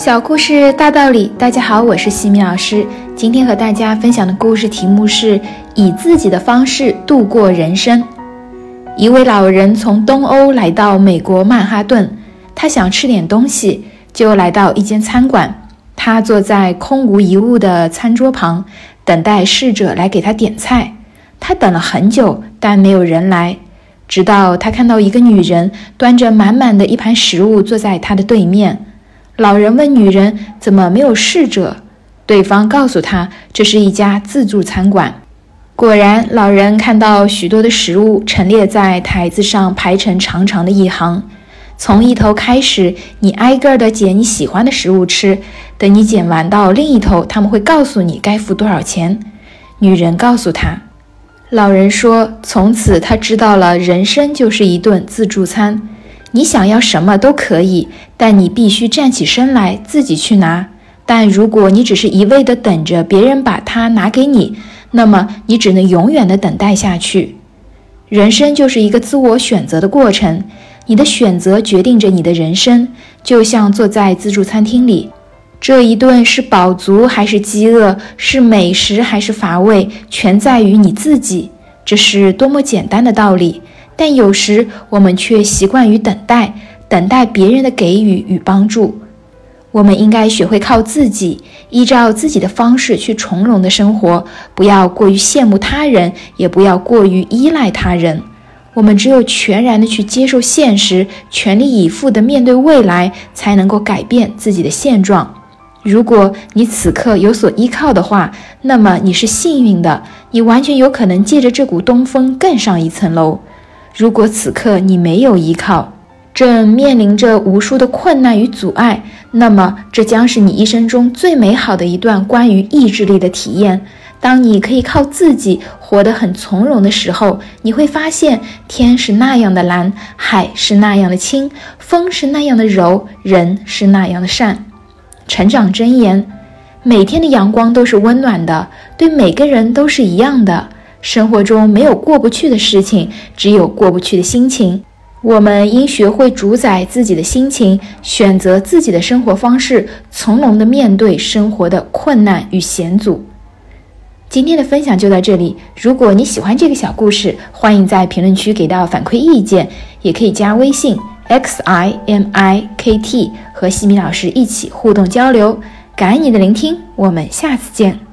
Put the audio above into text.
小故事大道理，大家好，我是西米老师。今天和大家分享的故事题目是以自己的方式度过人生。一位老人从东欧来到美国曼哈顿，他想吃点东西，就来到一间餐馆。他坐在空无一物的餐桌旁，等待侍者来给他点菜。他等了很久，但没有人来，直到他看到一个女人端着满满的一盘食物坐在他的对面。老人问女人：“怎么没有侍者？”对方告诉他：“这是一家自助餐馆。”果然，老人看到许多的食物陈列在台子上，排成长长的一行。从一头开始，你挨个的捡你喜欢的食物吃。等你捡完到另一头，他们会告诉你该付多少钱。女人告诉他，老人说：“从此他知道了，人生就是一顿自助餐。”你想要什么都可以，但你必须站起身来自己去拿。但如果你只是一味的等着别人把它拿给你，那么你只能永远的等待下去。人生就是一个自我选择的过程，你的选择决定着你的人生。就像坐在自助餐厅里，这一顿是饱足还是饥饿，是美食还是乏味，全在于你自己。这是多么简单的道理！但有时我们却习惯于等待，等待别人的给予与帮助。我们应该学会靠自己，依照自己的方式去从容的生活，不要过于羡慕他人，也不要过于依赖他人。我们只有全然的去接受现实，全力以赴的面对未来，才能够改变自己的现状。如果你此刻有所依靠的话，那么你是幸运的，你完全有可能借着这股东风更上一层楼。如果此刻你没有依靠，正面临着无数的困难与阻碍，那么这将是你一生中最美好的一段关于意志力的体验。当你可以靠自己活得很从容的时候，你会发现天是那样的蓝，海是那样的清，风是那样的柔，人是那样的善。成长箴言：每天的阳光都是温暖的，对每个人都是一样的。生活中没有过不去的事情，只有过不去的心情。我们应学会主宰自己的心情，选择自己的生活方式，从容地面对生活的困难与险阻。今天的分享就到这里。如果你喜欢这个小故事，欢迎在评论区给到反馈意见，也可以加微信 x i m i k t 和西米老师一起互动交流。感恩你的聆听，我们下次见。